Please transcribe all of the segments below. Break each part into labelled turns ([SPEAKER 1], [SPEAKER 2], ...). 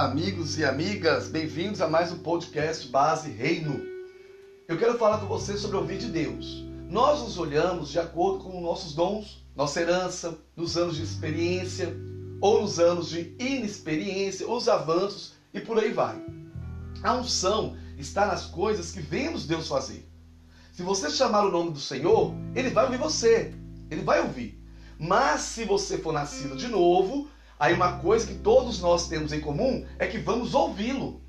[SPEAKER 1] amigos e amigas, bem-vindos a mais um podcast Base Reino. Eu quero falar com você sobre ouvir de Deus. Nós nos olhamos de acordo com nossos dons, nossa herança, nos anos de experiência ou nos anos de inexperiência, os avanços e por aí vai. A unção está nas coisas que vemos Deus fazer. Se você chamar o nome do Senhor, ele vai ouvir você. Ele vai ouvir. Mas se você for nascido de novo, Aí uma coisa que todos nós temos em comum é que vamos ouvi-lo.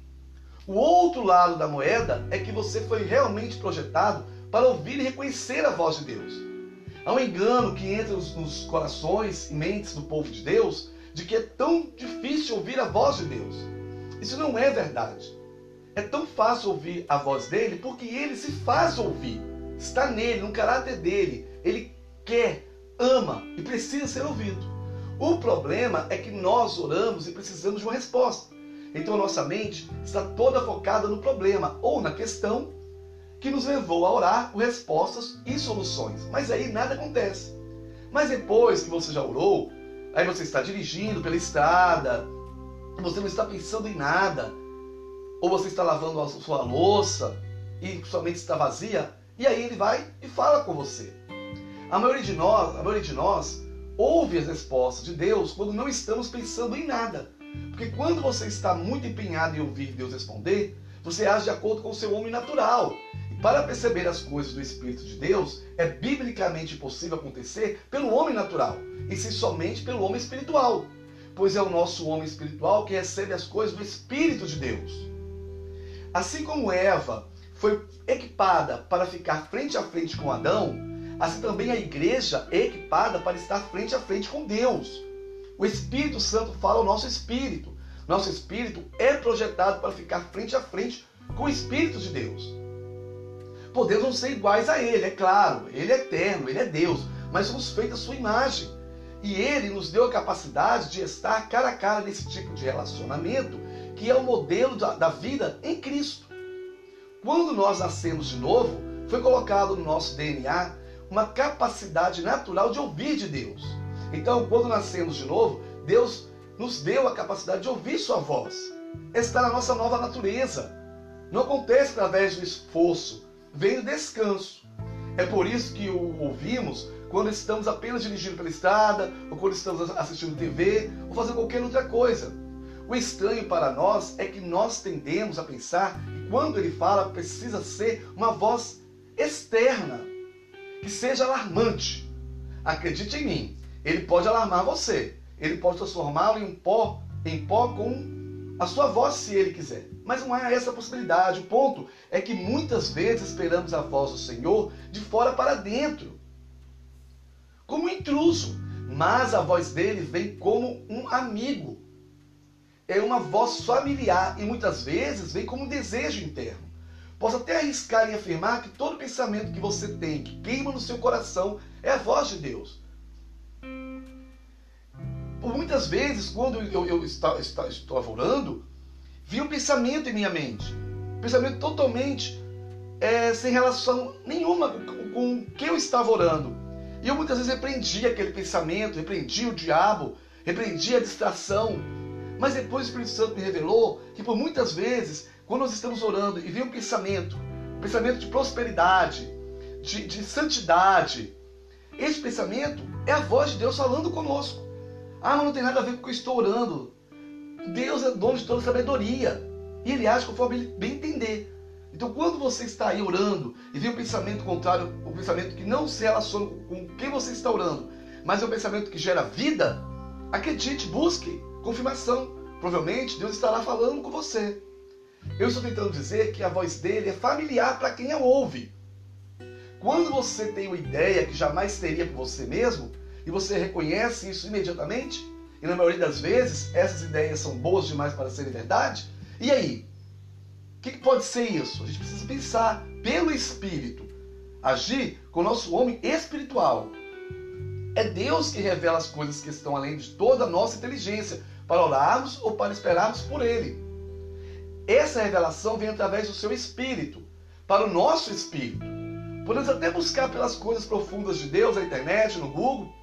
[SPEAKER 1] O outro lado da moeda é que você foi realmente projetado para ouvir e reconhecer a voz de Deus. Há um engano que entra nos corações e mentes do povo de Deus de que é tão difícil ouvir a voz de Deus. Isso não é verdade. É tão fácil ouvir a voz dele porque ele se faz ouvir. Está nele, no caráter dele. Ele quer, ama e precisa ser ouvido. O problema é que nós oramos e precisamos de uma resposta. Então a nossa mente está toda focada no problema ou na questão que nos levou a orar por respostas e soluções. Mas aí nada acontece. Mas depois que você já orou, aí você está dirigindo pela estrada, você não está pensando em nada, ou você está lavando a sua louça e sua mente está vazia, e aí ele vai e fala com você. A maioria de nós, a maioria de nós ouve as respostas de Deus quando não estamos pensando em nada. Porque quando você está muito empenhado em ouvir Deus responder, você age de acordo com o seu homem natural. E para perceber as coisas do Espírito de Deus, é biblicamente possível acontecer pelo homem natural, e sim somente pelo homem espiritual. Pois é o nosso homem espiritual que recebe as coisas do Espírito de Deus. Assim como Eva foi equipada para ficar frente a frente com Adão, Assim também a igreja é equipada para estar frente a frente com Deus. O Espírito Santo fala ao nosso espírito. Nosso espírito é projetado para ficar frente a frente com o Espírito de Deus. Podemos não ser iguais a Ele, é claro. Ele é eterno, Ele é Deus. Mas somos feitos à sua imagem. E Ele nos deu a capacidade de estar cara a cara nesse tipo de relacionamento, que é o modelo da, da vida em Cristo. Quando nós nascemos de novo, foi colocado no nosso DNA uma capacidade natural de ouvir de Deus. Então, quando nascemos de novo, Deus nos deu a capacidade de ouvir Sua voz. Está na nossa nova natureza. Não acontece através do esforço, vem do descanso. É por isso que o ouvimos quando estamos apenas dirigindo pela estrada, ou quando estamos assistindo TV, ou fazendo qualquer outra coisa. O estranho para nós é que nós tendemos a pensar que quando ele fala precisa ser uma voz externa, que seja alarmante. Acredite em mim, ele pode alarmar você. Ele pode transformá-lo em pó, em pó com a sua voz se ele quiser. Mas não há essa possibilidade. O ponto é que muitas vezes esperamos a voz do Senhor de fora para dentro, como um intruso, mas a voz dele vem como um amigo. É uma voz familiar e muitas vezes vem como um desejo interno. Posso até arriscar em afirmar que todo pensamento que você tem, que queima no seu coração, é a voz de Deus. Por muitas vezes, quando eu, eu estava, orando, vi um pensamento em minha mente. Um pensamento totalmente é, sem relação nenhuma com, com o que eu estava orando. E eu muitas vezes repreendi aquele pensamento, repreendi o diabo, repreendi a distração. Mas depois o Espírito Santo me revelou que por muitas vezes quando nós estamos orando e vem um pensamento, um pensamento de prosperidade, de, de santidade, esse pensamento é a voz de Deus falando conosco. Ah, mas não tem nada a ver com o que eu estou orando. Deus é dono de toda sabedoria. E Ele age conforme Ele bem entender. Então, quando você está aí orando e vem um pensamento contrário, um pensamento que não se relaciona com quem você está orando, mas é um pensamento que gera vida, acredite, busque confirmação. Provavelmente Deus estará falando com você. Eu estou tentando dizer que a voz dele é familiar para quem a ouve. Quando você tem uma ideia que jamais teria por você mesmo, e você reconhece isso imediatamente, e na maioria das vezes essas ideias são boas demais para serem verdade, e aí? O que, que pode ser isso? A gente precisa pensar pelo Espírito, agir com o nosso homem espiritual. É Deus que revela as coisas que estão além de toda a nossa inteligência, para orarmos ou para esperarmos por Ele. Essa revelação vem através do seu espírito, para o nosso espírito. Podemos até buscar pelas coisas profundas de Deus na internet, no Google.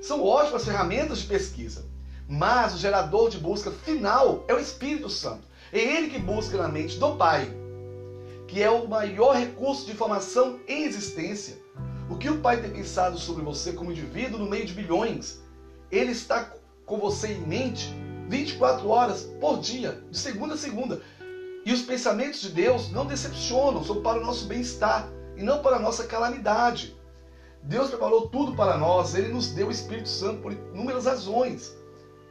[SPEAKER 1] São ótimas ferramentas de pesquisa. Mas o gerador de busca final é o Espírito Santo. É ele que busca na mente do Pai, que é o maior recurso de informação em existência. O que o Pai tem pensado sobre você como indivíduo no meio de bilhões, ele está com você em mente 24 horas por dia, de segunda a segunda. E os pensamentos de Deus não decepcionam, são para o nosso bem-estar e não para a nossa calamidade. Deus preparou tudo para nós, Ele nos deu o Espírito Santo por inúmeras razões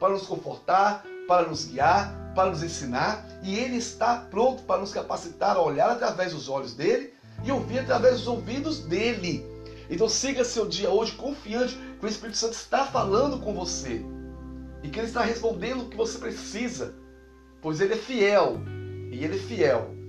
[SPEAKER 1] para nos confortar, para nos guiar, para nos ensinar, e Ele está pronto para nos capacitar a olhar através dos olhos dele e ouvir através dos ouvidos dele. Então siga seu dia hoje confiante que o Espírito Santo está falando com você e que ele está respondendo o que você precisa, pois ele é fiel e ele é fiel